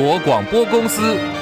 国广播公司。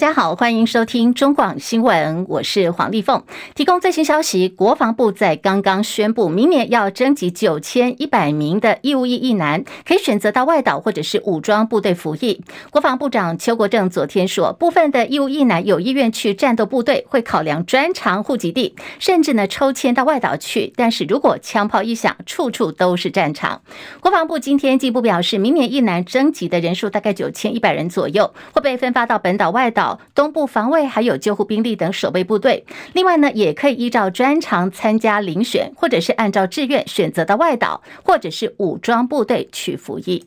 大家好，欢迎收听中广新闻，我是黄丽凤。提供最新消息，国防部在刚刚宣布，明年要征集九千一百名的义务役役男，可以选择到外岛或者是武装部队服役。国防部长邱国正昨天说，部分的义务役男有意愿去战斗部队，会考量专长户籍地，甚至呢抽签到外岛去。但是如果枪炮一响，处处都是战场。国防部今天进一步表示，明年役男征集的人数大概九千一百人左右，会被分发到本岛、外岛。东部防卫还有救护兵力等守备部队，另外呢，也可以依照专长参加遴选，或者是按照志愿选择到外岛或者是武装部队去服役。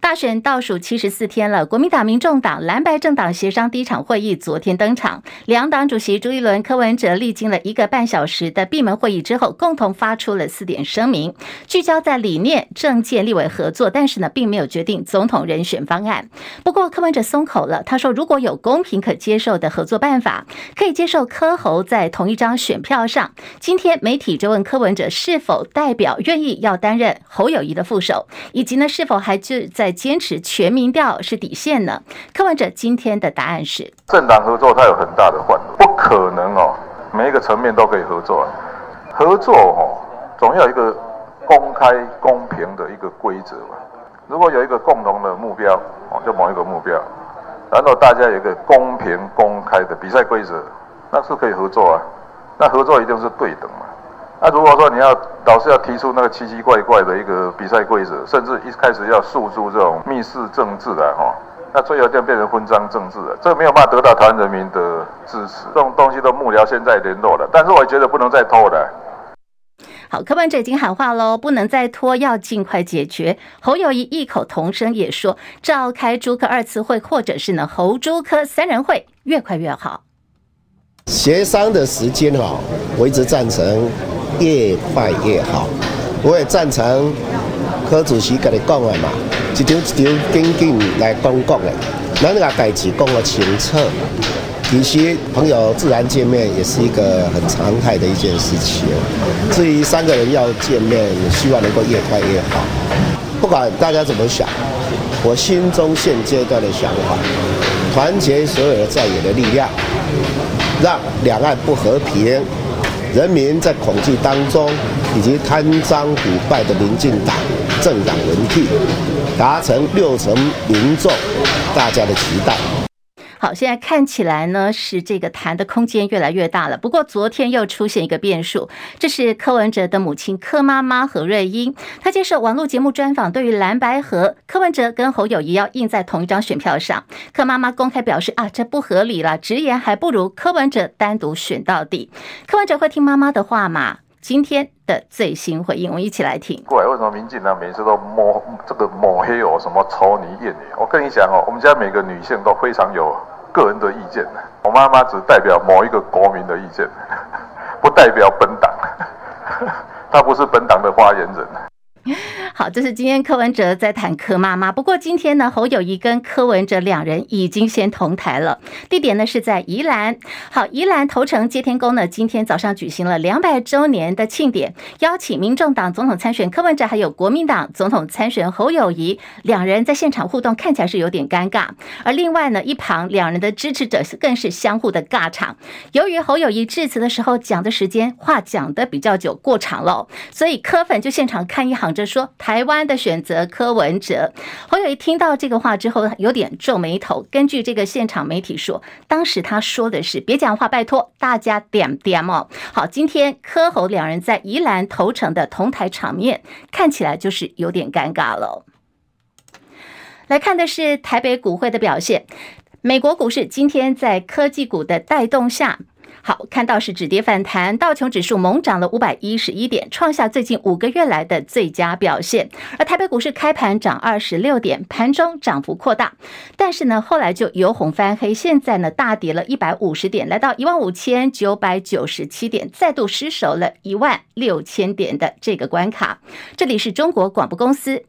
大选倒数七十四天了，国民党、民众党蓝白政党协商第一场会议昨天登场。两党主席朱一伦、柯文哲历经了一个半小时的闭门会议之后，共同发出了四点声明，聚焦在理念、政见、立委合作，但是呢，并没有决定总统人选方案。不过柯文哲松口了，他说如果有公平可接受的合作办法，可以接受柯侯在同一张选票上。今天媒体就问柯文哲是否代表愿意要担任侯友谊的副手，以及呢是否还就在。坚持全民调是底线呢？柯文哲今天的答案是：政党合作它有很大的范围，不可能哦，每一个层面都可以合作。合作哦，总要一个公开公平的一个规则嘛。如果有一个共同的目标哦，就某一个目标，然后大家有一个公平公开的比赛规则，那是可以合作啊。那合作一定是对等嘛。那如果说你要老是要提出那个奇奇怪怪的一个比赛规则，甚至一开始要诉诸这种密室政治的哈，那最后就变成分赃政治了，这个没有办法得到台湾人民的支持。这种东西都幕僚现在联络了，但是我觉得不能再拖了。好，柯文哲已经喊话喽，不能再拖，要尽快解决。侯友谊异口同声也说，召开朱科二次会，或者是呢侯朱科三人会，越快越好。协商的时间哈，我一直赞成。越快越好，我也赞成柯主席跟你讲的嘛，一条一条紧紧来公告的，咱个代志讲个清楚。其实朋友自然见面也是一个很常态的一件事情。至于三个人要见面，希望能够越快越好。不管大家怎么想，我心中现阶段的想法，团结所有的在野的力量，让两岸不和平。人民在恐惧当中，以及贪赃腐败的民进党政党轮替，达成六成民众大家的期待。好，现在看起来呢，是这个谈的空间越来越大了。不过昨天又出现一个变数，这是柯文哲的母亲柯妈妈何瑞英，她接受网络节目专访，对于蓝白合，柯文哲跟侯友宜要印在同一张选票上，柯妈妈公开表示啊，这不合理了，直言还不如柯文哲单独选到底。柯文哲会听妈妈的话吗？今天的最新回应，我们一起来听。过来为什么民进党每次都抹这个抹黑我，什么丑女艳女？我跟你讲哦，我们家每个女性都非常有个人的意见。我妈妈只代表某一个国民的意见，不代表本党，她不是本党的发言人。好，这是今天柯文哲在谈柯妈妈。不过今天呢，侯友谊跟柯文哲两人已经先同台了，地点呢是在宜兰。好，宜兰头城接天宫呢，今天早上举行了两百周年的庆典，邀请民众党总统参选柯文哲，还有国民党总统参选侯友谊两人在现场互动，看起来是有点尴尬。而另外呢，一旁两人的支持者更是相互的尬场。由于侯友谊致辞的时候讲的时间话讲的比较久，过长了，所以柯粉就现场看一行。着说台湾的选择柯文哲，侯友宜听到这个话之后有点皱眉头。根据这个现场媒体说，当时他说的是别讲话，拜托大家点点哦。好，今天柯侯两人在宜兰投诚的同台场面，看起来就是有点尴尬了。来看的是台北股会的表现，美国股市今天在科技股的带动下。好，看到是止跌反弹，道琼指数猛涨了五百一十一点，创下最近五个月来的最佳表现。而台北股市开盘涨二十六点，盘中涨幅扩大，但是呢，后来就由红翻黑，现在呢大跌了一百五十点，来到一万五千九百九十七点，再度失守了一万六千点的这个关卡。这里是中国广播公司。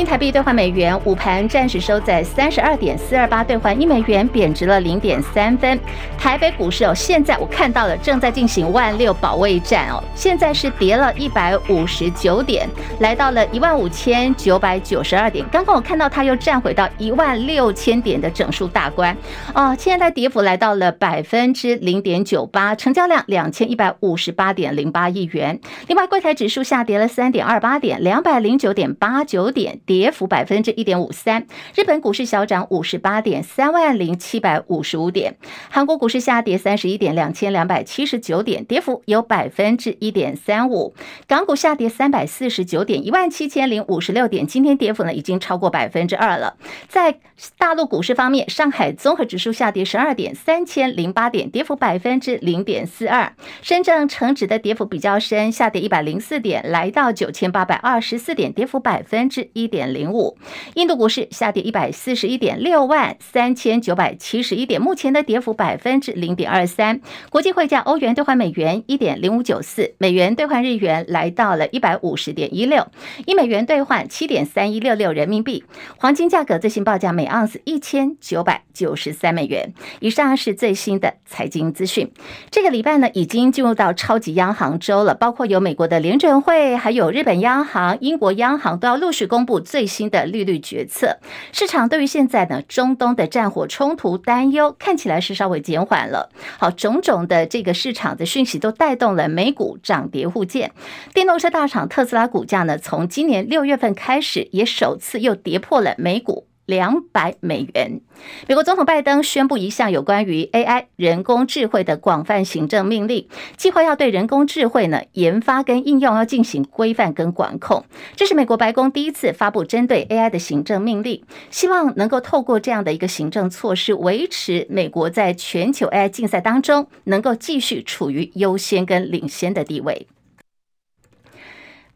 新台币兑换美元，午盘暂时收在三十二点四二八兑换一美元，贬值了零点三分。台北股市哦，现在我看到了正在进行万六保卫战哦，现在是跌了一百五十九点，来到了一万五千九百九十二点。刚刚我看到它又站回到一万六千点的整数大关哦，现在跌幅来到了百分之零点九八，成交量两千一百五十八点零八亿元。另外，柜台指数下跌了三点二八点，两百零九点八九点。跌幅百分之一点五三，日本股市小涨五十八点，三万零七百五十五点，韩国股市下跌三十一点，两千两百七十九点，跌幅有百分之一点三五，港股下跌三百四十九点，一万七千零五十六点，今天跌幅呢已经超过百分之二了。在大陆股市方面，上海综合指数下跌十二点，三千零八点，跌幅百分之零点四二，深圳成指的跌幅比较深，下跌一百零四点，来到九千八百二十四点，跌幅百分之一。点零五，印度股市下跌一百四十一点六万三千九百七十一点，目前的跌幅百分之零点二三。国际汇价，欧元兑换美元一点零五九四，美元兑换日元来到了一百五十点一六，一美元兑换七点三一六六人民币。黄金价格最新报价每盎司一千九百九十三美元。以上是最新的财经资讯。这个礼拜呢，已经进入到超级央行周了，包括有美国的联准会，还有日本央行、英国央行都要陆续公布。最新的利率决策，市场对于现在呢中东的战火冲突担忧看起来是稍微减缓了。好，种种的这个市场的讯息都带动了美股涨跌互见。电动车大厂特斯拉股价呢，从今年六月份开始也首次又跌破了美股。两百美元。美国总统拜登宣布一项有关于 AI 人工智慧的广泛行政命令，计划要对人工智慧呢研发跟应用要进行规范跟管控。这是美国白宫第一次发布针对 AI 的行政命令，希望能够透过这样的一个行政措施，维持美国在全球 AI 竞赛当中能够继续处于优先跟领先的地位。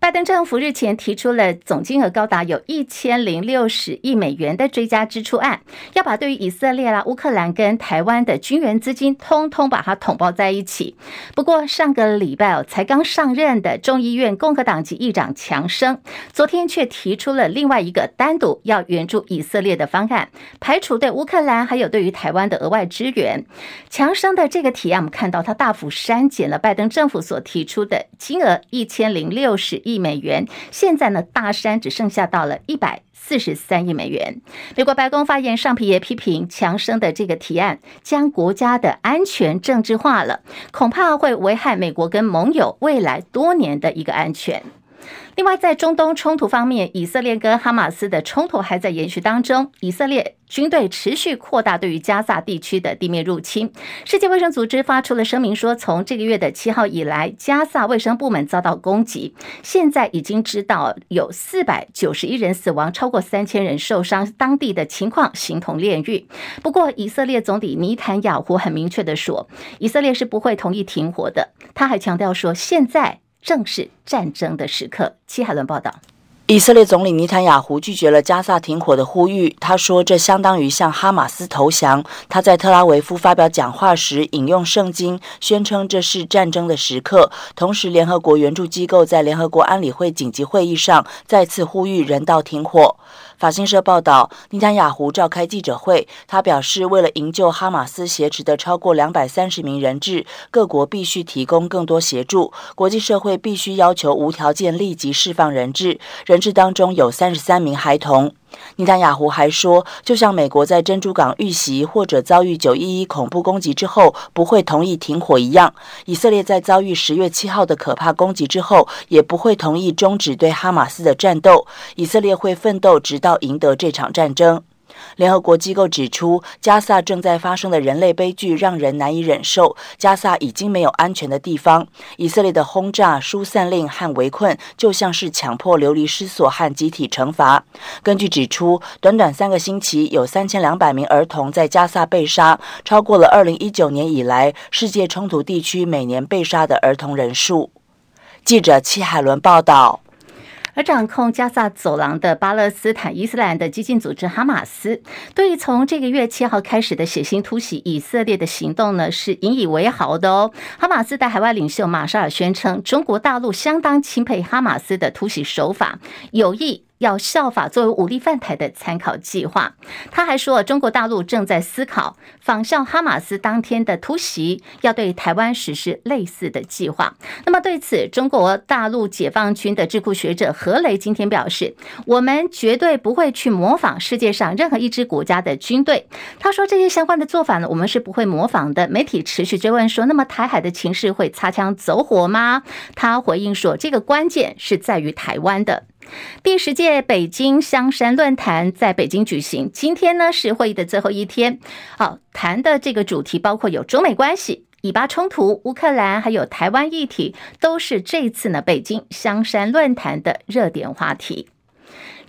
拜登政府日前提出了总金额高达有一千零六十亿美元的追加支出案，要把对于以色列啦、乌克兰跟台湾的军援资金，通通把它统包在一起。不过上个礼拜哦，才刚上任的众议院共和党籍议长强生，昨天却提出了另外一个单独要援助以色列的方案，排除对乌克兰还有对于台湾的额外支援。强生的这个提案，我们看到他大幅删减了拜登政府所提出的金额一千零六十亿。亿美元，现在呢，大山只剩下到了一百四十三亿美元。美国白宫发言上皮也批评强生的这个提案，将国家的安全政治化了，恐怕会危害美国跟盟友未来多年的一个安全。另外，在中东冲突方面，以色列跟哈马斯的冲突还在延续当中。以色列军队持续扩大对于加萨地区的地面入侵。世界卫生组织发出了声明说，从这个月的七号以来，加萨卫生部门遭到攻击，现在已经知道有四百九十一人死亡，超过三千人受伤，当地的情况形同炼狱。不过，以色列总理尼坦雅胡很明确的说，以色列是不会同意停火的。他还强调说，现在。正是战争的时刻。齐海伦报道。以色列总理尼坦雅胡拒绝了加萨停火的呼吁，他说这相当于向哈马斯投降。他在特拉维夫发表讲话时引用圣经，宣称这是战争的时刻。同时，联合国援助机构在联合国安理会紧急会议上再次呼吁人道停火。法新社报道，尼坦雅胡召开记者会，他表示，为了营救哈马斯挟持的超过两百三十名人质，各国必须提供更多协助，国际社会必须要求无条件立即释放人质，人质当中有三十三名孩童。尼坦雅胡还说，就像美国在珍珠港遇袭或者遭遇九一一恐怖攻击之后不会同意停火一样，以色列在遭遇十月七号的可怕攻击之后也不会同意终止对哈马斯的战斗。以色列会奋斗直到赢得这场战争。联合国机构指出，加萨正在发生的人类悲剧让人难以忍受。加萨已经没有安全的地方。以色列的轰炸、疏散令和围困，就像是强迫流离失所和集体惩罚。根据指出，短短三个星期，有三千两百名儿童在加萨被杀，超过了二零一九年以来世界冲突地区每年被杀的儿童人数。记者戚海伦报道。而掌控加萨走廊的巴勒斯坦伊斯兰的激进组织哈马斯，对于从这个月七号开始的血腥突袭以色列的行动呢，是引以为豪的哦。哈马斯的海外领袖马沙尔宣称，中国大陆相当钦佩哈马斯的突袭手法，有意。要效法作为武力犯台的参考计划。他还说，中国大陆正在思考仿效哈马斯当天的突袭，要对台湾实施类似的计划。那么对此，中国大陆解放军的智库学者何雷今天表示：“我们绝对不会去模仿世界上任何一支国家的军队。”他说：“这些相关的做法呢，我们是不会模仿的。”媒体持续追问说：“那么台海的情势会擦枪走火吗？”他回应说：“这个关键是在于台湾的。”第十届北京香山论坛在北京举行，今天呢是会议的最后一天。好，谈的这个主题包括有中美关系、以巴冲突、乌克兰，还有台湾议题，都是这次呢北京香山论坛的热点话题。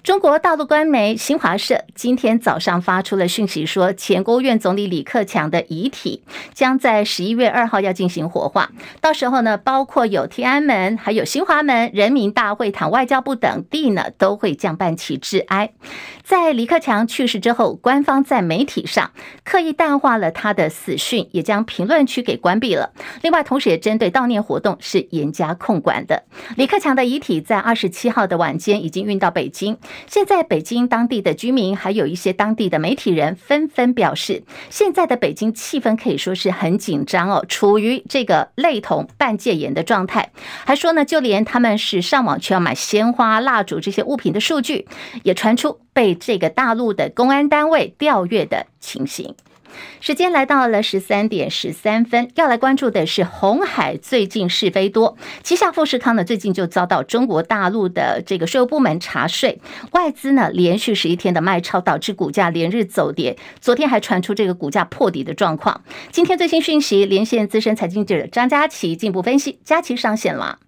中国大陆官媒新华社今天早上发出了讯息，说前国务院总理李克强的遗体将在十一月二号要进行火化，到时候呢，包括有天安门、还有新华门、人民大会堂、外交部等地呢，都会降半旗致哀。在李克强去世之后，官方在媒体上刻意淡化了他的死讯，也将评论区给关闭了。另外，同时也针对悼念活动是严加控管的。李克强的遗体在二十七号的晚间已经运到北京。现在北京当地的居民，还有一些当地的媒体人，纷纷表示，现在的北京气氛可以说是很紧张哦，处于这个类同半戒严的状态。还说呢，就连他们是上网去要买鲜花、蜡烛这些物品的数据，也传出被这个大陆的公安单位调阅的情形。时间来到了十三点十三分，要来关注的是鸿海最近是非多，旗下富士康呢最近就遭到中国大陆的这个税务部门查税，外资呢连续十一天的卖超，导致股价连日走跌，昨天还传出这个股价破底的状况。今天最新讯息，连线资深财经记者张佳琪进一步分析，佳琪上线了，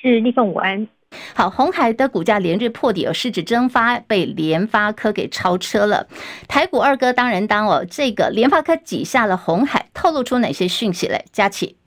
是立凤午安。好，红海的股价连日破底，有市值蒸发，被联发科给超车了。台股二哥当仁当哦，这个联发科挤下了红海，透露出哪些讯息嘞？佳琪。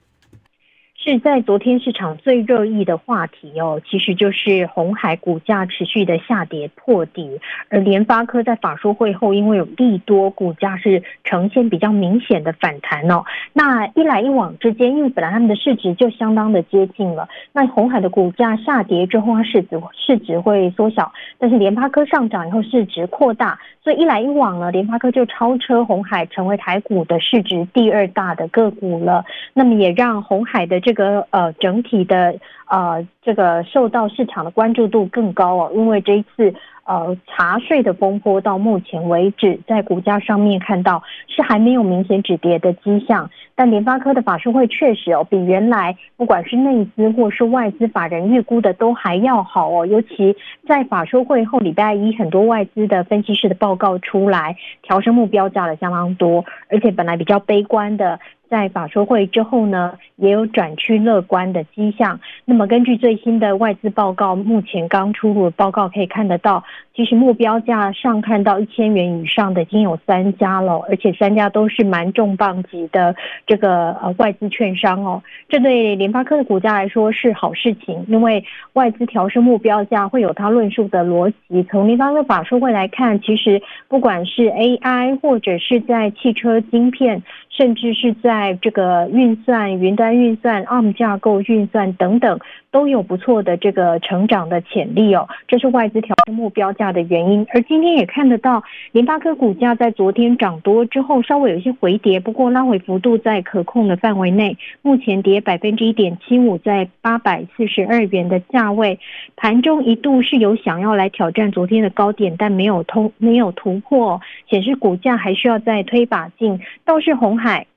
是在昨天市场最热议的话题哦，其实就是红海股价持续的下跌破底，而联发科在法说会后因为有利多，股价是呈现比较明显的反弹哦。那一来一往之间，因为本来他们的市值就相当的接近了，那红海的股价下跌之后，它市值市值会缩小，但是联发科上涨以后市值扩大，所以一来一往呢，联发科就超车红海，成为台股的市值第二大的个股了。那么也让红海的这这个呃，整体的呃，这个受到市场的关注度更高哦，因为这一次。呃，查税的风波到目前为止，在股价上面看到是还没有明显止跌的迹象，但联发科的法说会确实哦，比原来不管是内资或是外资法人预估的都还要好哦，尤其在法说会后礼拜一，很多外资的分析师的报告出来，调升目标价的相当多，而且本来比较悲观的，在法说会之后呢，也有转趋乐观的迹象。那么根据最新的外资报告，目前刚出炉的报告可以看得到。其实目标价上看到一千元以上的已经有三家了，而且三家都是蛮重磅级的这个呃外资券商哦。这对联发科的股价来说是好事情，因为外资调升目标价会有它论述的逻辑。从联发科法说会来看，其实不管是 AI 或者是在汽车晶片，甚至是在在这个运算、云端运算、ARM 架构运算等等，都有不错的这个成长的潜力哦。这是外资调升目标价的原因，而今天也看得到联发科股价在昨天涨多之后稍微有一些回跌，不过拉回幅度在可控的范围内，目前跌百分之一点七五，在八百四十二元的价位，盘中一度是有想要来挑战昨天的高点，但没有通没有突破，显示股价还需要再推把劲。倒是红海，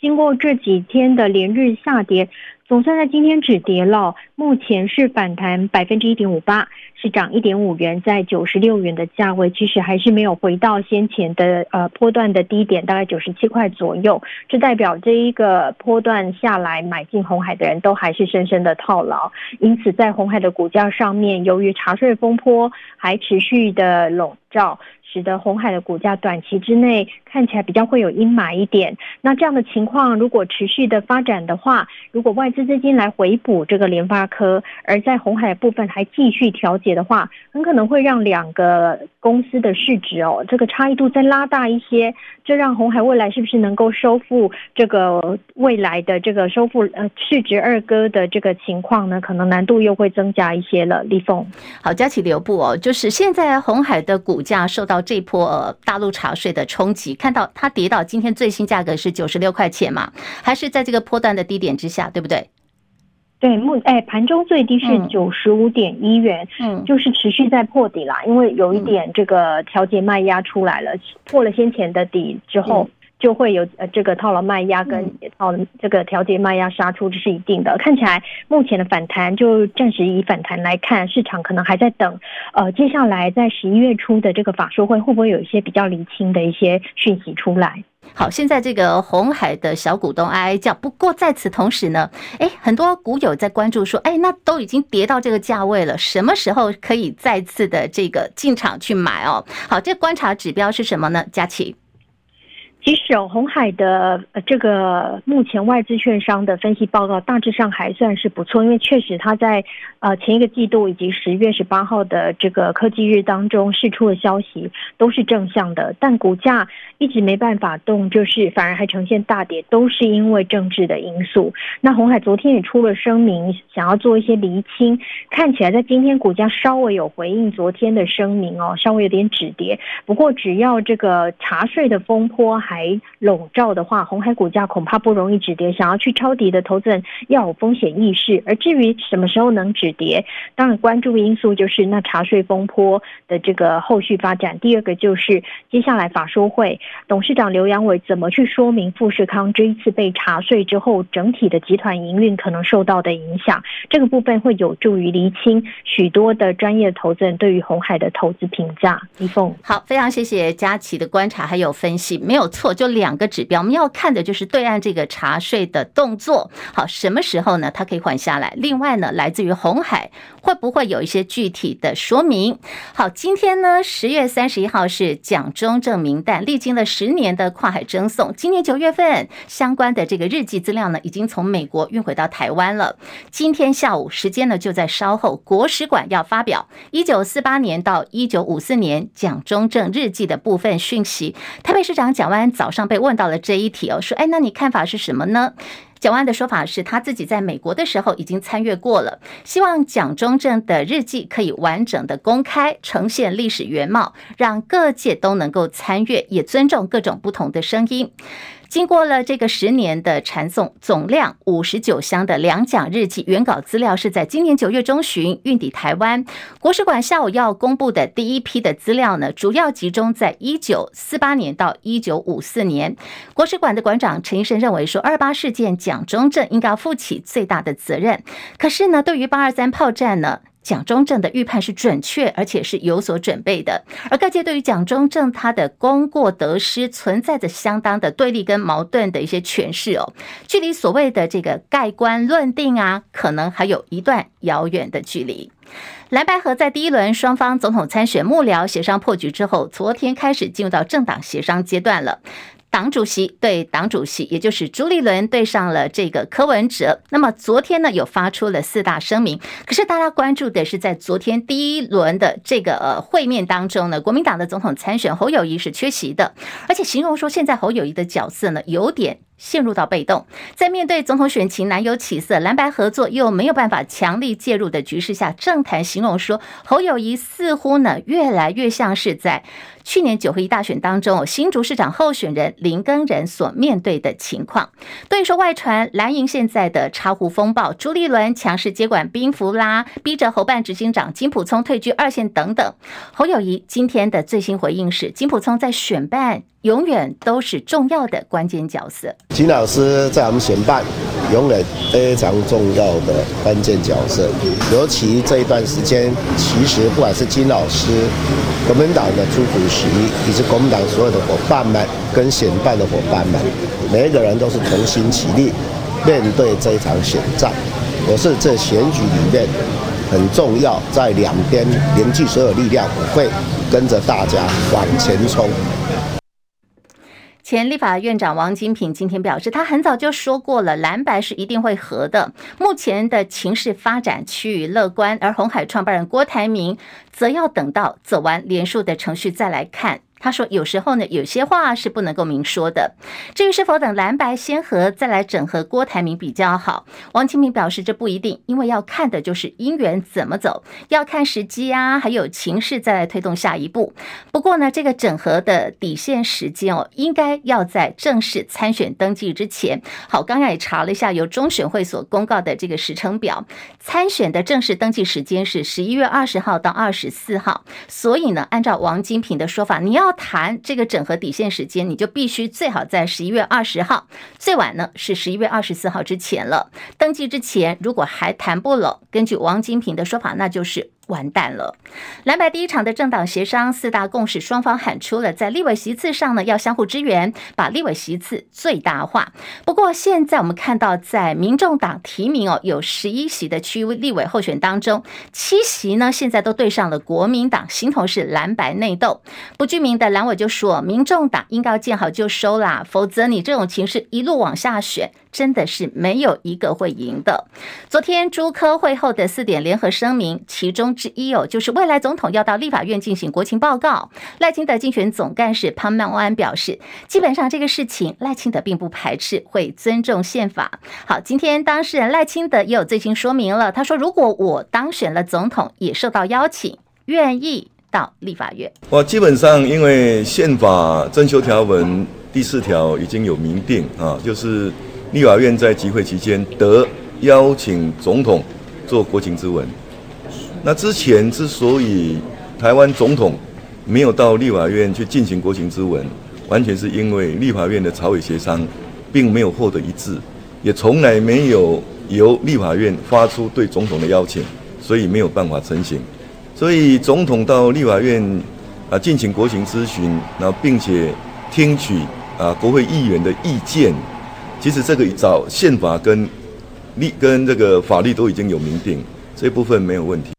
经过这几天的连日下跌。总算在今天止跌了，目前是反弹百分之一点五八，是涨一点五元，在九十六元的价位，其实还是没有回到先前的呃波段的低点，大概九十七块左右。这代表这一个波段下来买进红海的人都还是深深的套牢，因此在红海的股价上面，由于查税风波还持续的笼罩。使得红海的股价短期之内看起来比较会有阴霾一点。那这样的情况如果持续的发展的话，如果外资资金来回补这个联发科，而在红海部分还继续调节的话，很可能会让两个公司的市值哦，这个差异度再拉大一些，这让红海未来是不是能够收复这个未来的这个收复呃市值二哥的这个情况呢？可能难度又会增加一些了。立凤，好，佳琪留步哦，就是现在红海的股价受到这波大陆茶税的冲击，看到它跌到今天最新价格是九十六块钱嘛，还是在这个波段的低点之下，对不对？对，目哎盘中最低是九十五点一元，嗯，就是持续在破底啦，因为有一点这个调节卖压出来了，破了先前的底之后。嗯就会有呃这个套牢卖压跟套这个调节卖压杀出，这是一定的。看起来目前的反弹就暂时以反弹来看，市场可能还在等呃接下来在十一月初的这个法说会会不会有一些比较厘清的一些讯息出来。好，现在这个红海的小股东哀哀叫，不过在此同时呢，哎，很多股友在关注说，哎，那都已经跌到这个价位了，什么时候可以再次的这个进场去买哦？好，这观察指标是什么呢？佳琪。其实哦，鸿海的呃这个目前外资券商的分析报告大致上还算是不错，因为确实它在呃前一个季度以及十月十八号的这个科技日当中释出的消息都是正向的，但股价一直没办法动，就是反而还呈现大跌，都是因为政治的因素。那红海昨天也出了声明，想要做一些厘清，看起来在今天股价稍微有回应昨天的声明哦，稍微有点止跌。不过只要这个茶税的风波还还笼罩的话，红海股价恐怕不容易止跌。想要去抄底的投资人要有风险意识。而至于什么时候能止跌，当然关注的因素就是那茶税风波的这个后续发展。第二个就是接下来法说会董事长刘扬伟怎么去说明富士康这一次被查税之后，整体的集团营运可能受到的影响。这个部分会有助于厘清许多的专业投资人对于红海的投资评价。李凤，好，非常谢谢佳琪的观察还有分析，没有错。就两个指标，我们要看的就是对岸这个查税的动作。好，什么时候呢？它可以缓下来。另外呢，来自于红海会不会有一些具体的说明？好，今天呢，十月三十一号是蒋中正名单，历经了十年的跨海征送，今年九月份相关的这个日记资料呢，已经从美国运回到台湾了。今天下午时间呢，就在稍后，国史馆要发表一九四八年到一九五四年蒋中正日记的部分讯息。台北市长蒋万。早上被问到了这一题哦，说，哎，那你看法是什么呢？蒋万的说法是他自己在美国的时候已经参阅过了，希望蒋中正的日记可以完整的公开呈现历史原貌，让各界都能够参阅，也尊重各种不同的声音。经过了这个十年的传送，总量五十九箱的两蒋日记原稿资料是在今年九月中旬运抵台湾。国史馆下午要公布的第一批的资料呢，主要集中在一九四八年到一九五四年。国史馆的馆长陈医生认为说，二八事件蒋中正应该要负起最大的责任。可是呢，对于八二三炮战呢，蒋中正的预判是准确，而且是有所准备的。而各界对于蒋中正他的功过得失存在着相当的对立跟矛盾的一些诠释哦，距离所谓的这个盖棺论定啊，可能还有一段遥远的距离。蓝白合在第一轮双方总统参选幕僚协商破局之后，昨天开始进入到政党协商阶段了。党主席对党主席，也就是朱立伦对上了这个柯文哲。那么昨天呢，有发出了四大声明。可是大家关注的是，在昨天第一轮的这个呃会面当中呢，国民党的总统参选侯友谊是缺席的，而且形容说现在侯友谊的角色呢有点。陷入到被动，在面对总统选情难有起色、蓝白合作又没有办法强力介入的局势下，政坛形容说侯友宜似乎呢越来越像是在去年九合一大选当中新竹市长候选人林根仁所面对的情况。对于说外传蓝营现在的茶壶风暴，朱立伦强势接管兵符啦，逼着侯办执行长金普聪退居二线等等，侯友宜今天的最新回应是：金普聪在选办。永远都是重要的关键角色。金老师在我们选办永远非常重要的关键角色，尤其这一段时间，其实不管是金老师、国民党的朱主席，以及国民党所有的伙伴们跟选办的伙伴们，每一个人都是同心齐力面对这一场选战。我是这选举里面很重要，在两边凝聚所有力量，我会跟着大家往前冲。前立法院长王金平今天表示，他很早就说过了，蓝白是一定会和的。目前的情势发展趋于乐观，而鸿海创办人郭台铭则要等到走完连署的程序再来看。他说：“有时候呢，有些话是不能够明说的。至于是否等蓝白先合再来整合郭台铭比较好，王金平表示这不一定，因为要看的就是姻缘怎么走，要看时机啊，还有情势再来推动下一步。不过呢，这个整合的底线时间哦，应该要在正式参选登记之前。好，刚刚也查了一下，由中选会所公告的这个时程表，参选的正式登记时间是十一月二十号到二十四号。所以呢，按照王金平的说法，你要。”谈这个整合底线时间，你就必须最好在十一月二十号，最晚呢是十一月二十四号之前了。登记之前，如果还谈不拢，根据王金平的说法，那就是。完蛋了！蓝白第一场的政党协商，四大共识，双方喊出了在立委席次上呢要相互支援，把立委席次最大化。不过现在我们看到，在民众党提名哦有十一席的区立委候选当中，七席呢现在都对上了国民党，形同是蓝白内斗。不具名的蓝委就说，民众党应该要见好就收啦，否则你这种情势一路往下选，真的是没有一个会赢的。昨天朱科会后的四点联合声明，其中。之一哦，就是未来总统要到立法院进行国情报告。赖清德竞选总干事潘曼安表示，基本上这个事情赖清德并不排斥，会尊重宪法。好，今天当事人赖清德也有最新说明了，他说：“如果我当选了总统，也受到邀请，愿意到立法院。”我基本上因为宪法增修条文第四条已经有明定啊，就是立法院在集会期间得邀请总统做国情咨文。那之前之所以台湾总统没有到立法院去进行国情咨文，完全是因为立法院的朝野协商并没有获得一致，也从来没有由立法院发出对总统的邀请，所以没有办法成行。所以总统到立法院啊进行国情咨询，然后并且听取啊国会议员的意见，其实这个早宪法跟立跟这个法律都已经有明定，这部分没有问题。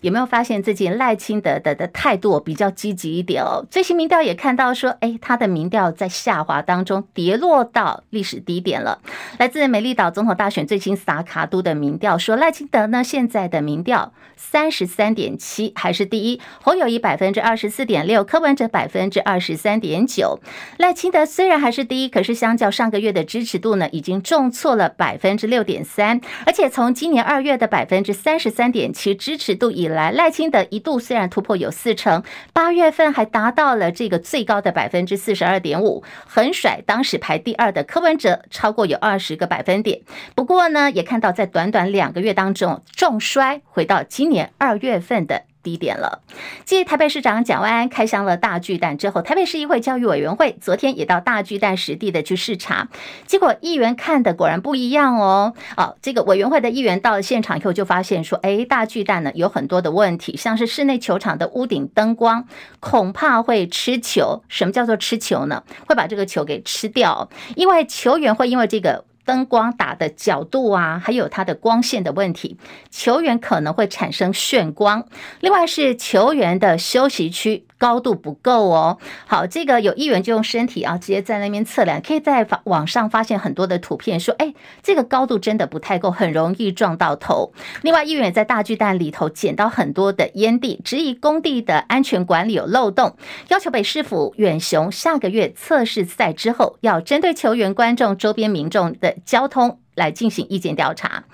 有没有发现最近赖清德的的态度比较积极一点哦？最新民调也看到说，哎，他的民调在下滑当中跌落到历史低点了。来自美丽岛总统大选最新萨卡都的民调说，赖清德呢现在的民调三十三点七还是第一，侯友谊百分之二十四点六，柯文哲百分之二十三点九。赖清德虽然还是第一，可是相较上个月的支持度呢，已经重挫了百分之六点三，而且从今年二月的百分之三十三点七支持度以来赖清德一度虽然突破有四成，八月份还达到了这个最高的百分之四十二点五，横甩当时排第二的柯文哲超过有二十个百分点。不过呢，也看到在短短两个月当中重衰，回到今年二月份的。低点了。继台北市长蒋万安开箱了大巨蛋之后，台北市议会教育委员会昨天也到大巨蛋实地的去视察，结果议员看的果然不一样哦。哦，这个委员会的议员到了现场以后就发现说，哎，大巨蛋呢有很多的问题，像是室内球场的屋顶灯光恐怕会吃球。什么叫做吃球呢？会把这个球给吃掉，因为球员会因为这个。灯光打的角度啊，还有它的光线的问题，球员可能会产生眩光。另外是球员的休息区。高度不够哦。好，这个有议员就用身体啊，直接在那边测量，可以在网上发现很多的图片，说，哎，这个高度真的不太够，很容易撞到头。另外，议员也在大巨蛋里头捡到很多的烟蒂，质疑工地的安全管理有漏洞，要求北市府远雄下个月测试赛之后，要针对球员、观众、周边民众的交通。来进行意见调查。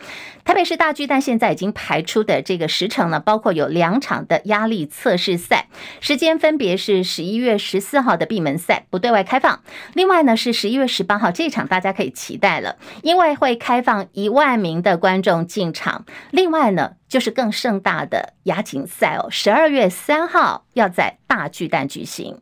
台北市大巨蛋现在已经排出的这个时程呢，包括有两场的压力测试赛，时间分别是十一月十四号的闭门赛，不对外开放；另外呢是十一月十八号这场，大家可以期待了，因为会开放一万名的观众进场。另外呢就是更盛大的亚锦赛哦，十二月三号要在大巨蛋举行。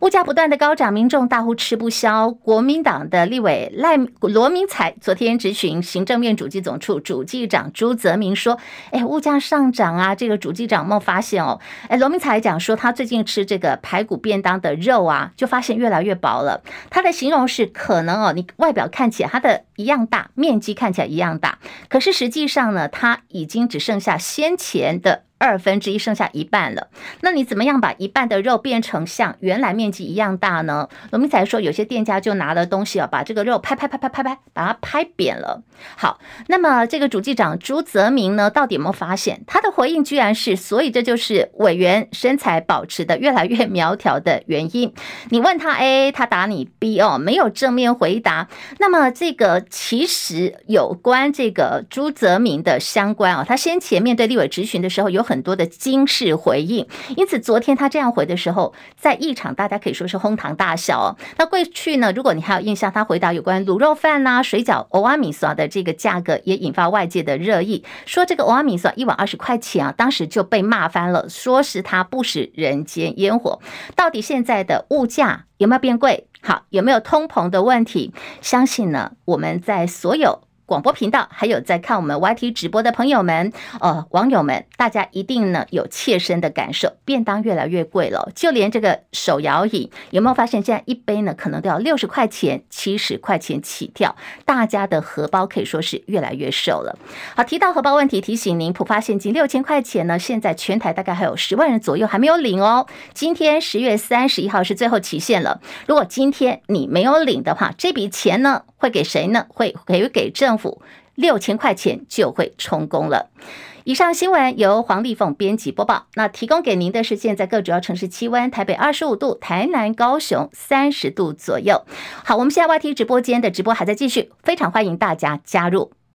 物价不断的高涨，民众大呼吃不消。国民党的立委赖罗明才昨天质询行政院主计总处主计长朱泽民说：“哎，物价上涨啊，这个主计长有没有发现哦？哎，罗明才讲说，他最近吃这个排骨便当的肉啊，就发现越来越薄了。他的形容是可能哦，你外表看起来它的一样大，面积看起来一样大，可是实际上呢，它已经只剩下先前的。”二分之一，剩下一半了。那你怎么样把一半的肉变成像原来面积一样大呢？罗明才说，有些店家就拿了东西啊，把这个肉拍拍拍拍拍拍，把它拍扁了。好，那么这个主机长朱泽明呢，到底有没有发现？他的回应居然是，所以这就是委员身材保持的越来越苗条的原因。你问他 A，他答你 B 哦，没有正面回答。那么这个其实有关这个朱泽明的相关啊，他先前面对立委质询的时候有。很多的惊世回应，因此昨天他这样回的时候，在一场大家可以说是哄堂大笑哦。那过去呢，如果你还有印象，他回答有关卤肉饭呐、水饺、欧阿米索的这个价格，也引发外界的热议，说这个欧阿米索一碗二十块钱啊，当时就被骂翻了，说是他不食人间烟火。到底现在的物价有没有变贵？好，有没有通膨的问题？相信呢，我们在所有。广播频道，还有在看我们 YT 直播的朋友们，呃，网友们，大家一定呢有切身的感受，便当越来越贵了，就连这个手摇饮，有没有发现现在一杯呢可能都要六十块钱、七十块钱起跳，大家的荷包可以说是越来越瘦了。好，提到荷包问题，提醒您，普发现金六千块钱呢，现在全台大概还有十万人左右还没有领哦。今天十月三十一号是最后期限了，如果今天你没有领的话，这笔钱呢会给谁呢？会给给府六千块钱就会充公了。以上新闻由黄丽凤编辑播报。那提供给您的是现在各主要城市气温：台北二十五度，台南、高雄三十度左右。好，我们现在 YT 直播间的直播还在继续，非常欢迎大家加入。